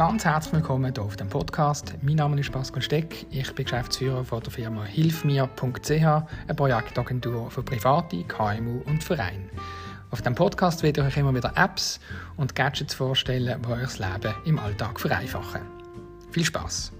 ganz herzlich willkommen hier auf dem Podcast. Mein Name ist Pascal Steck, ich bin Geschäftsführer von der Firma hilfmir.ch, eine Projektagentur für Private, KMU und Vereine. Auf dem Podcast werde ich euch immer wieder Apps und Gadgets vorstellen, die euch das Leben im Alltag vereinfachen. Viel Spaß!